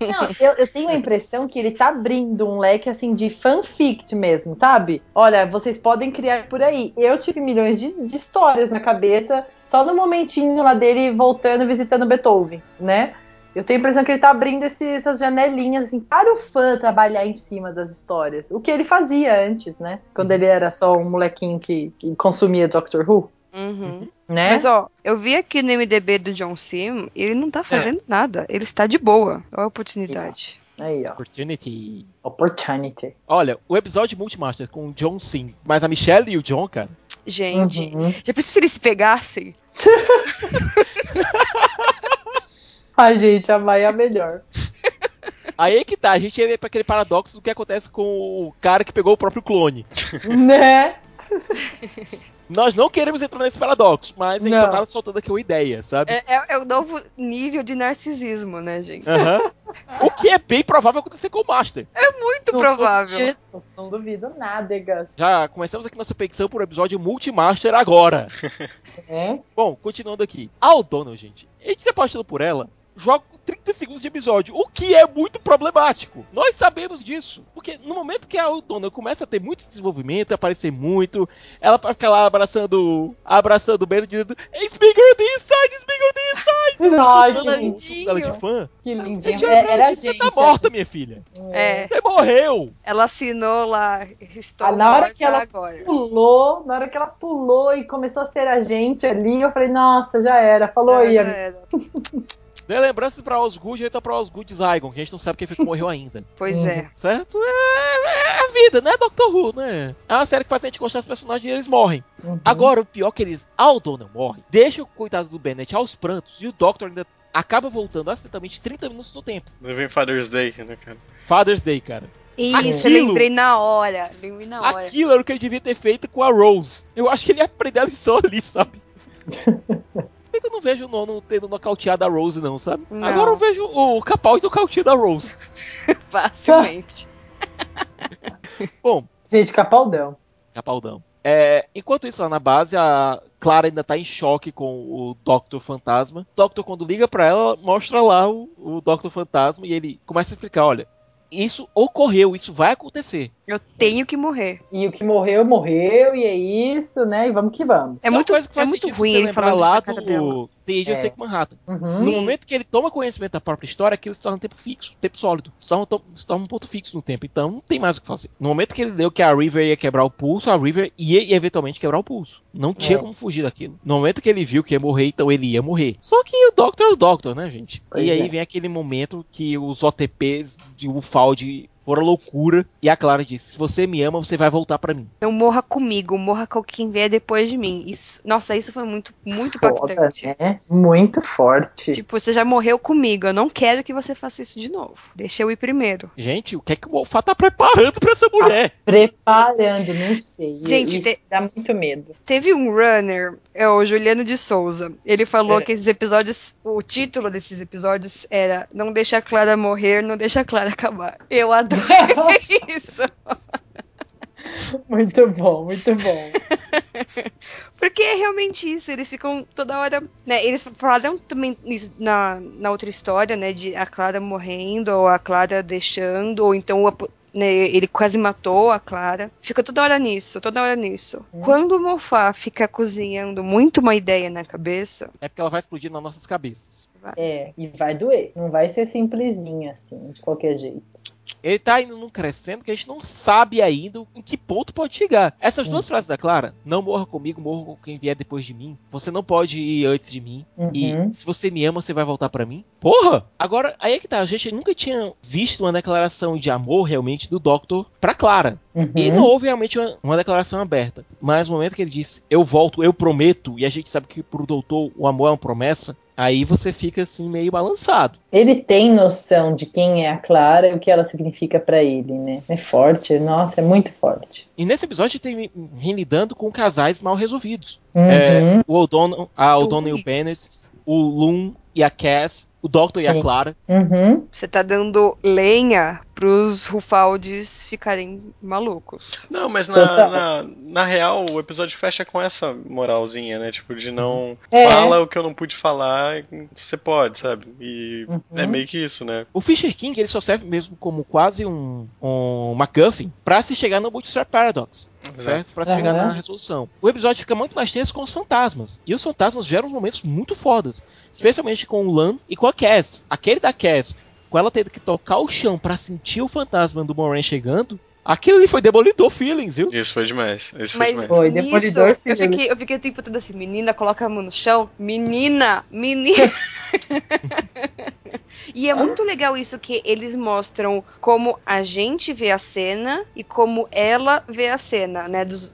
Não, eu, eu tenho a impressão que ele tá abrindo um leque assim de fanfict mesmo, sabe? Olha, vocês podem criar por aí. Eu tive milhões de, de histórias na cabeça só no momentinho lá dele voltando visitando Beethoven, né? Eu tenho a impressão que ele tá abrindo esse- essas janelinhas assim, para o fã trabalhar em cima das histórias. O que ele fazia antes, né? Quando ele era só um molequinho que, que consumia Doctor Who, Uhum. né? Mas ó, eu vi aqui no MDB do John Sim, ele não tá fazendo nada. Ele está de boa. Olha a oportunidade. Aí, ó. Opportunity. Opportunity. Olha, o episódio Multimaster com o John Sim, mas a Michelle e o John, cara. Gente, Uhum. já pensou se eles se pegassem? Ai, gente, a Maia é a melhor. Aí é que tá, a gente ia ver pra aquele paradoxo do que acontece com o cara que pegou o próprio clone. né? Nós não queremos entrar nesse paradoxo, mas a gente Não. só tá soltando aqui uma ideia, sabe? É, é- é o novo nível de narcisismo, né, gente? Aham. O que é bem provável acontecer com o Master. Muito Não provável. duvido, Não duvido nada, Gus. Já começamos aqui nossa petição por episódio Multimaster agora. É? Bom, continuando aqui. A O'Donnell, gente, a gente se apaixonou por ela, joga 30 segundos de episódio, o que é muito problemático. Nós sabemos disso. Porque no momento que a O'Donnell começa a ter muito desenvolvimento, aparecer muito, ela fica lá abraçando, abraçando o Ben dizendo It's bigger this side, it's bigger this side. Ai, que, Xingando lindo, ela de fã. que Gente, lindinho. É, era a você gente. tá morta, minha filha. É, Você morreu. ela assinou lá, estou Ah, na hora que ela agora. Pulou, na hora que ela pulou e começou a ser a gente ali, eu falei, nossa, já era. Falou aí, Já era. Dê lembranças pra Osgood e então pra Osgood Zygon, que a gente não sabe quem foi que morreu ainda. Pois Uhum. é. Certo? É, é a vida, né, Doctor Who, né? É uma série que faz a gente gostar dos personagens e eles morrem. Uhum. Agora, o pior é que eles, a O'Donnell morre, deixa o coitado do Bennett aos prantos e o Doctor ainda acaba voltando acidentalmente 30 minutos no tempo. Vem Father's Day, né, cara? Father's Day, cara. Isso, Aquilo- lembrei na hora. Lembrei na hora. Aquilo era o que ele devia ter feito com a Rose. Eu acho que ele ia aprender a lição ali, sabe? Se bem que eu não vejo o nono tendo nocauteado a Rose, não, sabe? Não. Agora eu vejo o Capaldi nocauteando a Rose. Facilmente. Bom, Gente, capaldão. Capaldão. É, enquanto isso, lá na base, a Clara ainda tá em choque com o Doctor Fantasma. O Doctor, quando liga pra ela, mostra lá o, o Doctor Fantasma e ele começa a explicar: olha, isso ocorreu, isso vai acontecer. Eu tenho que morrer. E o que morreu, morreu, e é isso, né? E vamos que vamos. É muito, coisa que é muito ruim ele lá cara dela. The Age of É. Sacred Manhattan. Uhum. No momento que ele toma conhecimento da própria história, aquilo se torna um tempo fixo, tempo sólido. Se torna, to- se torna um ponto fixo no tempo. Então não tem mais o que fazer. No momento que ele deu que a River ia quebrar o pulso, a River ia eventualmente quebrar o pulso. Não tinha É. como fugir daquilo. No momento que ele viu que ia morrer, então ele ia morrer. Só que o Doctor é o Doctor, né, gente? Pois e aí é. vem aquele momento que os OTPs de Ufald foram loucura. E a Clara disse: Se você me ama, você vai voltar pra mim. Não morra comigo, morra com quem vier depois de mim. Isso, nossa, isso foi muito, muito Foda, impactante. né? Muito forte. Tipo, você já morreu comigo, eu não quero que você faça isso de novo. Deixa eu ir primeiro. Gente, o que é que o Moffat tá preparando pra essa mulher? Preparando, não sei. Gente, Isso te- dá muito medo. Teve um runner, é o Juliano de Souza. Ele falou É. que esses episódios, o título desses episódios era Não deixa a Clara morrer, não deixa a Clara acabar. Eu adoro isso. muito bom, muito bom. Porque é realmente isso, eles ficam toda hora. Né, eles falaram também isso na, na outra história, né? De a Clara morrendo, ou a Clara deixando, ou então apo- né, ele quase matou a Clara. Fica toda hora nisso, toda hora nisso. Hum. Quando o Mofá fica cozinhando muito uma ideia na cabeça, É porque ela vai explodir nas nossas cabeças. É, e vai doer. Não vai ser simplesinha assim, de qualquer jeito. Ele tá indo num crescendo que a gente não sabe ainda em que ponto pode chegar. Essas duas frases da Clara, não morra comigo, morra com quem vier depois de mim. Você não pode ir antes de mim. Uhum. E se você me ama, você vai voltar pra mim. Porra! Agora, aí é que tá. A gente nunca tinha visto uma declaração de amor realmente do Doctor pra Clara. Uhum. E não houve realmente uma, uma declaração aberta. Mas no momento que ele disse, eu volto, eu prometo, e a gente sabe que pro doutor o amor é uma promessa, aí você fica assim meio balançado. Ele tem noção de quem é a Clara e o que ela significa pra ele, né? É forte, nossa, é muito forte. E nesse episódio a gente tem lidando com casais mal resolvidos. Uhum. É, o O'Donnell, a O'Donnell e o. Bennett, o Loon e a Cass, o Doctor e a. Clara. Uhum. você tá dando lenha pros Rufaldes ficarem malucos. Não, mas na, na, na real, o episódio fecha com essa moralzinha, né? Tipo, de não É. fala o que eu não pude falar, você pode, sabe? E Uhum. é meio que isso, né? O Fisher King ele só serve mesmo como quase um, um MacGuffin pra se chegar no Bootstrap Paradox. Certo? Pra se Aham. chegar na resolução. O episódio fica muito mais tenso com os fantasmas. E os fantasmas geram momentos muito fodas. Especialmente com o Lan e com a Cass. Aquele da Cass, com ela tendo que tocar o chão pra sentir o fantasma do Moran chegando. Aquilo ali foi demolidor feelings, viu? Isso foi demais. Isso foi Mas demais. Foi, Demolidor, eu filho. fiquei, eu fiquei o tempo todo assim, menina, coloca a mão no chão. Menina, menina. e é muito legal isso que eles mostram como a gente vê a cena e como ela vê a cena, né? Dos,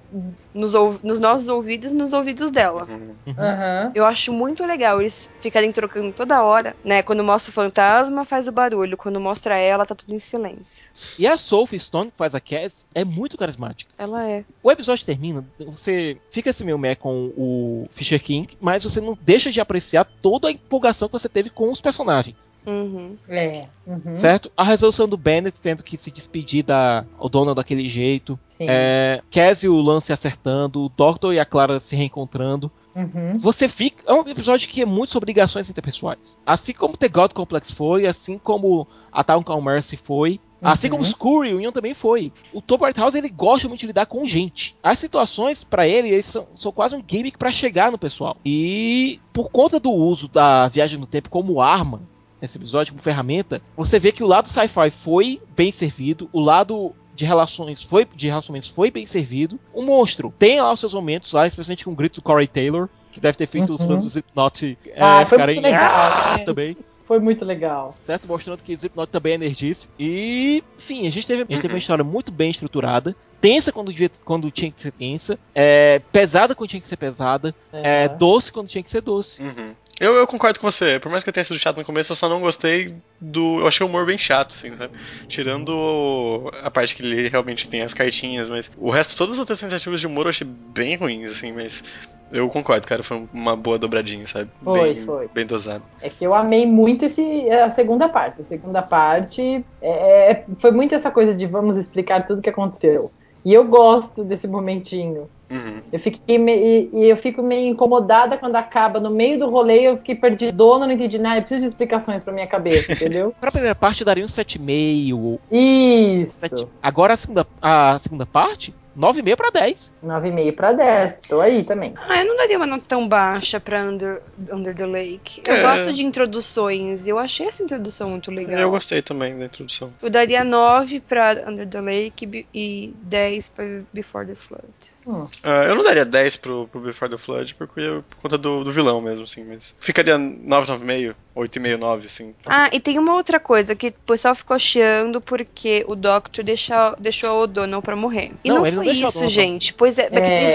nos, nos nossos ouvidos e nos ouvidos dela. Uhum. Eu acho muito legal eles ficarem trocando toda hora, né? Quando mostra o fantasma, faz o barulho. Quando mostra ela, tá tudo em silêncio. E a Sophie Stone, que faz a Cass, é muito carismática. Ela é. O episódio termina, você fica assim meio meh com o Fisher King, mas você não deixa de apreciar toda a empolgação que você teve com os personagens. Uhum. É. Uhum. Certo? A resolução do Bennett tendo que se despedir da O'Donnell daquele jeito. Sim. É, e o Lance acertando. O Doctor e a Clara se reencontrando. Uhum. Você fica. É um episódio que é muito sobre ligações interpessoais. Assim como The God Complex foi, assim como a Town Call Mercy foi. Assim como Uhum. Screw Reunion também foi. O Tom House ele gosta muito de lidar com gente. As situações, pra ele, eles são, são quase um gimmick pra chegar no pessoal. E por conta do uso da viagem no tempo como arma, nesse episódio, como ferramenta, você vê que o lado sci-fi foi bem servido, o lado de relações foi de relacionamentos foi bem servido. O monstro tem lá os seus momentos lá, especialmente com o grito do Corey Taylor, que deve ter feito os Uhum. fãs do Slipknot é, Ah, foi ficarem muito legal. "Ah!" né? também Foi muito legal. certo? Mostrando que Slipknot também é energice. E, enfim, a gente teve, a gente teve uma história muito bem estruturada. Tensa quando, devia, quando tinha que ser tensa. É, pesada quando tinha que ser pesada. É, Aham. doce quando tinha que ser doce. Uhum. Eu, eu concordo com você. Por mais que eu tenha sido chato no começo, eu só não gostei do. Eu achei o humor bem chato, assim, sabe? Tirando a parte que ele realmente tem as cartinhas, mas o resto, todas as outras tentativas de humor eu achei bem ruins, assim, mas. Eu concordo, cara, foi uma boa dobradinha, sabe? Foi, bem, foi. bem dosado. É que eu amei muito esse, a segunda parte. A segunda parte é, é- foi muito essa coisa de vamos explicar tudo o que aconteceu. E eu gosto desse momentinho. Uhum. Eu fiquei me- e, eu fico meio incomodada quando acaba no meio do rolê. Eu fiquei perdidona, não entendi nada. Eu preciso de explicações pra minha cabeça, entendeu? Pra primeira parte daria um 7,5. Isso. sete- Agora a segunda, a segunda parte, 9,5 pra 10. 9,5 pra 10. Tô aí também. Ah, eu não daria uma nota tão baixa pra Under, Under the Lake. Eu É. gosto de introduções. Eu achei essa introdução muito legal. Eu gostei também da introdução. Eu daria 9 pra Under the Lake e 10 pra Before the Flood. Hum. Ah, eu não daria 10 pro, pro Before the Flood porque eu- por conta do, do vilão mesmo, assim, mas. Ficaria 9, 9,5, 8,5, 9, assim. Ah, e tem uma outra coisa que o pessoal ficou chiando porque o Doctor deixou, deixou a O'Donnell pra morrer. E Não, não, não foi a isso, gente. Pois é, É,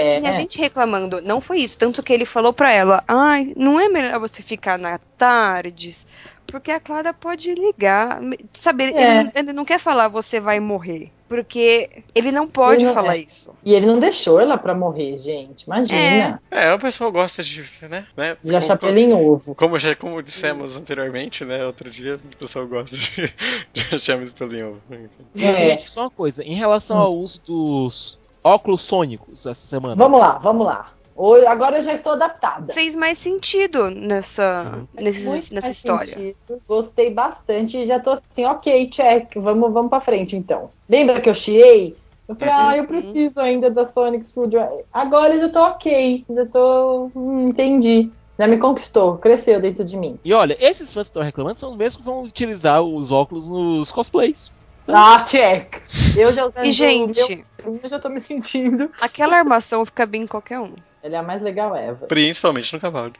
tem- tinha é. gente reclamando. Não foi isso. Tanto que ele falou pra ela: ai, não é melhor você ficar na tardes. Porque a Clara pode ligar. Sabe, É. ele, ele não quer falar você vai morrer. Porque ele não pode Ele não- falar é. isso. E ele não deixou ela pra morrer, gente. Imagina. É, o pessoal gosta de. né? né? Já Como- chapéu em ovo. Como, já, como dissemos anteriormente, né? Outro dia, o pessoal gosta de, de achar pelo em ovo. É. Gente, só uma coisa. Em relação ao uso dos óculos sônicos essa semana. Vamos lá, vamos lá. Hoje, agora eu já estou adaptada. Fez mais sentido nessa, nesses- Muito nessa mais história. sentido. Gostei bastante e já tô assim, ok, check, vamos, vamos pra frente então. Lembra que eu chiei? Eu falei, Uhum. ah, eu preciso ainda da Sonic Screwdriver. Agora eu já tô ok, já tô. Hum, entendi. Já me conquistou, cresceu dentro de mim. E olha, esses fãs que estão reclamando são os mesmos que vão utilizar os óculos nos cosplays. Ah, check! Eu já E, gente, meu, eu já tô me sentindo. aquela armação fica bem em qualquer um. Ela é a mais legal ever. Principalmente no cavalo.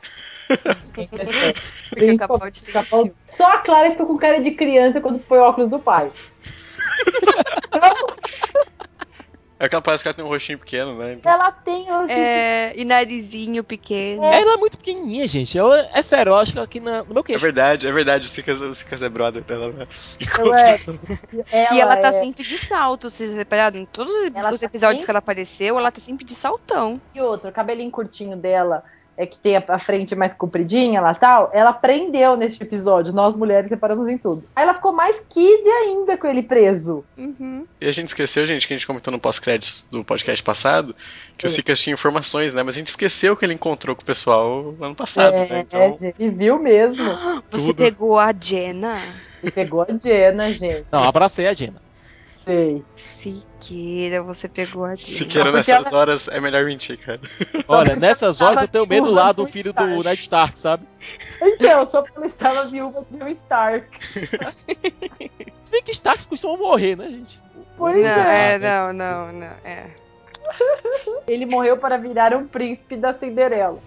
Porque ter Capão- isso. Só a Clara ficou com cara de criança quando foi o óculos do pai. É aquela parece que ela tem um rostinho pequeno, né? Então, Ela tem assim, É, e narizinho pequeno. Ela é muito pequenininha, gente. Ela, é sério, eu acho que aqui na- no meu é queixo. verdade, é verdade. O Sicas, o Sicas é brother dela, né? Ué, e ela tá é- sempre de salto, vocês repararam? Em todos os- Ela os tá episódios sempre- que ela apareceu, ela tá sempre de saltão. E outra, o cabelinho curtinho dela é que tem a, a frente mais compridinha lá tal, ela prendeu neste episódio. Nós mulheres separamos em tudo. Aí ela ficou mais kid ainda com ele preso. Uhum. E a gente esqueceu, gente, que a gente comentou no pós-créditos do podcast passado, que o É. Sicas tinha informações, né? Mas a gente esqueceu que ele encontrou com o pessoal ano passado, é, né? Então, gente, e viu mesmo. Você Tudo. pegou a Jenna? E pegou a Jenna, gente. Não, abracei a Jenna. Sei. Siqueira, você pegou a Jenna. Siqueira nessas ela- horas é melhor mentir, cara. Olha, nessas horas eu tenho medo lá do filho do Stark. Ned Stark, sabe? Então, só porque ela estava viúva de um Stark. Se bem que Starks costumam morrer, né, gente? Pois Não, é. é, não, não, não, é. Ele morreu para virar um príncipe da Cinderela.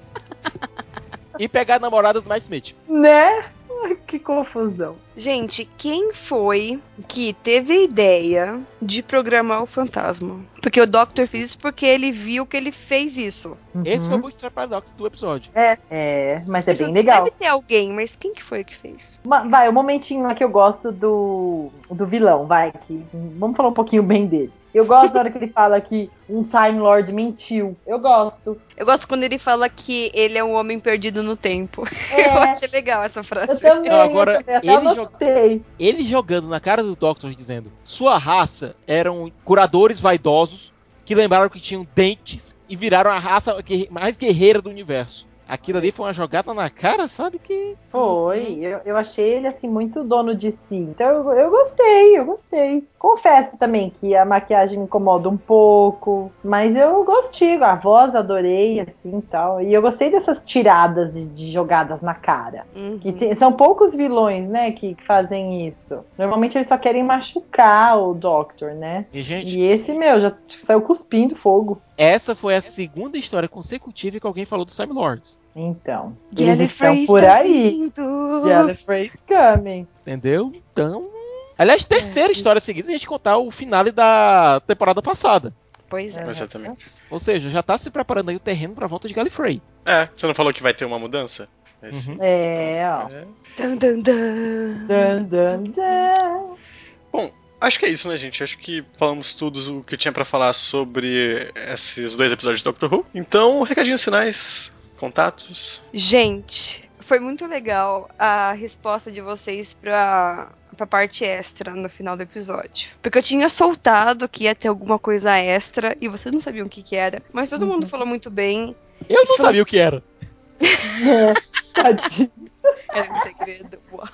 E pegar a namorada do Matt Smith. Né? Que confusão. Gente, quem foi que teve a ideia de programar o fantasma? Porque o Doctor fez isso porque ele viu que ele fez isso. Esse foi o Uhum. Bootstrap Paradox do episódio. É, é, mas é Isso bem legal. Deve ter alguém, mas quem que foi que fez? Vai, o momentinho lá que eu gosto do, do vilão, vai, que vamos falar um pouquinho bem dele. Eu gosto da hora que ele fala que um Time Lord mentiu. Eu gosto. Eu gosto quando ele fala que ele é um homem perdido no tempo. Eu É, achei legal essa eu frase. também, Não, agora, eu também até ele anotei. Ele jogando na cara do Doctor dizendo: Sua raça eram curadores vaidosos que lembraram que tinham dentes e viraram a raça mais guerreira do universo. Aquilo ali foi uma jogada na cara, sabe? Que. Foi, eu, eu achei ele assim muito dono de si. Então eu, eu gostei, eu gostei. Confesso também que a maquiagem me incomoda um pouco, mas eu gostei, a voz adorei assim e tal. E eu gostei dessas tiradas de, de jogadas na cara. Uhum. Que tem- são poucos vilões, né, que, que fazem isso. Normalmente eles só querem machucar o Doctor, né? E, gente, E esse, meu, já saiu cuspindo fogo. essa foi a segunda história consecutiva que alguém falou dos Time Lords. Então, Gallifrey por está aí. vindo. Gallifrey's coming. Entendeu? Então. Aliás, terceira história seguida a gente contar o finale da temporada passada. Pois é. Exatamente. Ou seja, já tá se preparando aí o terreno pra volta de Gallifrey. É, você não falou que vai ter uma mudança? Uhum. É, ó. É. Dun, dun, dun. Dun, dun, dun. Acho que é isso, né, gente? Acho que falamos tudo o que tinha pra falar sobre esses dois episódios de Doctor Who. Então, recadinhos finais, contatos. Gente, foi muito legal a resposta de vocês pra, pra parte extra no final do episódio. Porque eu tinha soltado que ia ter alguma coisa extra e vocês não sabiam o que, que era. Mas todo mundo falou muito bem. Eu não sabia o que era. Tadinho. Era um segredo. Uau.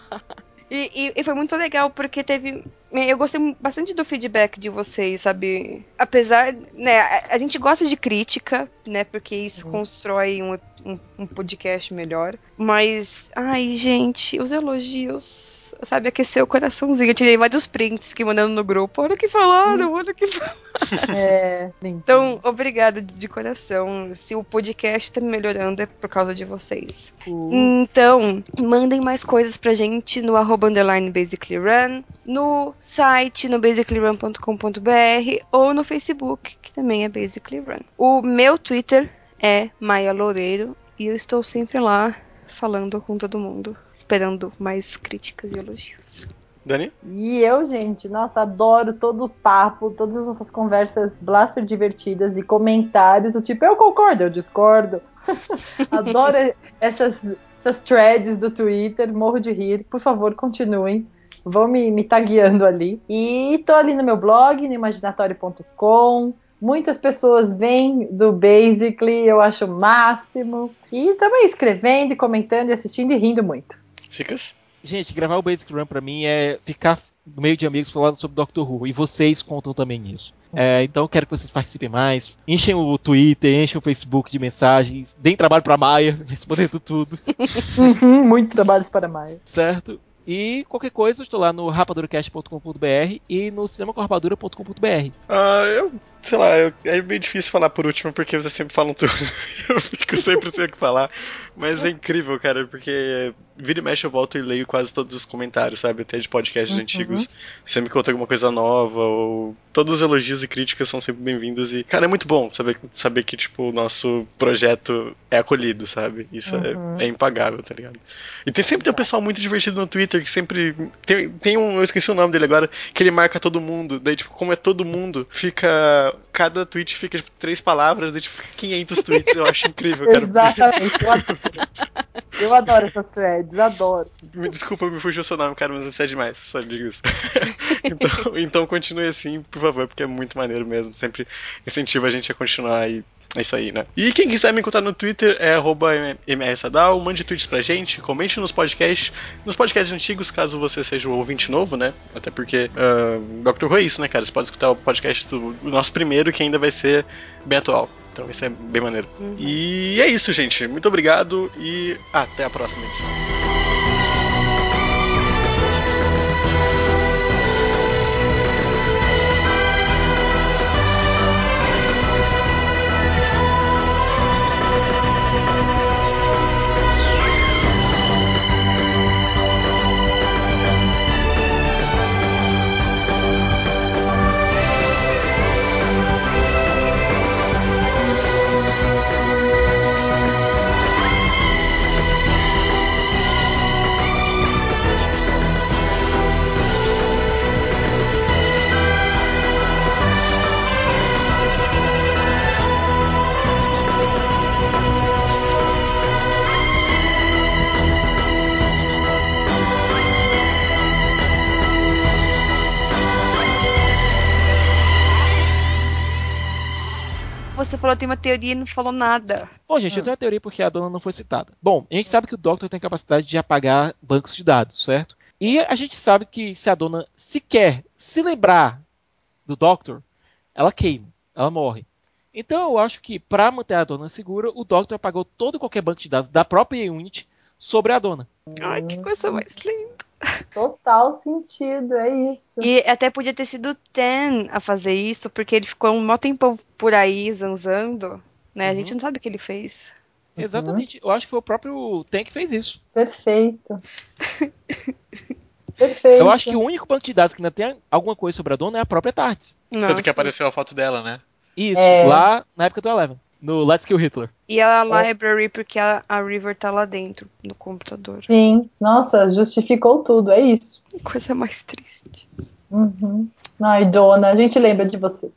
E, e- e foi muito legal porque teve. Eu gostei bastante do feedback de vocês, sabe? Apesar, né, a, a gente gosta de crítica, né? Porque isso constrói um, um, um podcast melhor. Mas, ai, gente, os elogios, sabe, aqueceu o coraçãozinho. Eu tirei vários prints, fiquei mandando no grupo. Olha o que falaram, olha o que falaram. É, Então, obrigada de coração. Se o podcast tá melhorando é por causa de vocês. Então, mandem mais coisas pra gente no arroba underline basically run, no site no basicallyrun.com.br ou no Facebook, que também é basically run. O meu Twitter é Maia Loureiro e eu estou sempre lá falando com todo mundo, esperando mais críticas e elogios. Dani? E eu, gente, nossa, adoro todo o papo, todas as nossas conversas blaster divertidas e comentários do tipo, eu concordo, eu discordo. adoro essas, essas threads do Twitter, morro de rir. Por favor, continuem. Vão me, me tagueando ali. E tô ali no meu blog, no imaginatório.com. Muitas pessoas vêm do Basically, eu acho o máximo. E também escrevendo, e comentando, e assistindo e rindo muito. Sicas? Gente, gravar o Basic Run pra mim é ficar no meio de amigos falando sobre Doctor Who. E vocês contam também nisso. É, então eu quero que vocês participem mais. Enchem o Twitter, enchem o Facebook de mensagens. Deem trabalho pra Maia, respondendo tudo, Uhum, muito trabalho para Maia. certo? E qualquer coisa, eu estou lá no rapaduracast.com.br e no cinemacorrapadura.com.br. Ah, eu, sei lá, eu- é meio difícil falar por último porque vocês sempre falam tudo. eu fico sempre sem o que falar. Mas é incrível, cara, porque vira e mexe eu volto e leio quase todos os comentários, sabe? Até de podcasts Uhum. antigos. Sempre eu tenho alguma coisa nova, ou todos os elogios e críticas são sempre bem-vindos. E, cara, é muito bom saber, saber que, tipo, o nosso projeto é acolhido, sabe? Isso é- Uhum. é, impagável, tá ligado? E tem sempre tem um pessoal muito divertido no Twitter que sempre. Tem, tem um, eu esqueci o nome dele agora, que ele marca todo mundo. Daí, tipo, como é todo mundo, fica cada tweet fica tipo, três palavras, e tipo, 500 tweets. Eu acho incrível, cara. Exatamente, eu adoro. Essas threads, adoro. Me desculpa, me fugiu o seu nome, cara, mas você é demais, só digo isso. então, então continue assim, por favor, porque é muito maneiro mesmo. Sempre incentiva a gente a continuar e é isso aí, né? E quem quiser me encontrar no Twitter é mrsadal, mande tweets pra gente, comente nos podcasts, nos podcasts antigos, caso você seja um ouvinte novo, né? Até porque uh, Dr. Who é isso, né, cara? Você pode escutar o podcast do nosso primeiro, que ainda vai ser bem atual. Então isso é bem maneiro. Uhum. E é isso, gente. Muito obrigado e até a próxima edição. Falou tem uma teoria e não falou nada. Bom, gente, eu tenho uma teoria porque a dona não foi citada. Bom, a gente sabe que o Doctor tem capacidade de apagar bancos de dados, certo? E a gente sabe que se a dona sequer se lembrar do Doctor, ela queima, ela morre. Então eu acho que para manter a dona segura, o Doctor apagou todo e qualquer banco de dados da própria Unity sobre a dona. Ai, que coisa mais linda. Total sentido, é isso. E até podia ter sido o Ten a fazer isso, porque ele ficou um maior tempão por aí zanzando, né? Uhum. A gente não sabe o que ele fez. Exatamente. Uhum. Eu acho que foi o próprio Ten que fez isso. Perfeito. Perfeito. Eu acho que o único banco de dados que ainda tem alguma coisa sobre a dona é a própria Tardes. Tanto que apareceu a foto dela, né? Isso, é... lá na época do Eleven. No Let's Kill Hitler. E a library, porque a, a, River tá lá dentro do computador. Sim, nossa, justificou tudo, é isso. Coisa mais triste. Uhum. Ai, Dona, a gente lembra de você.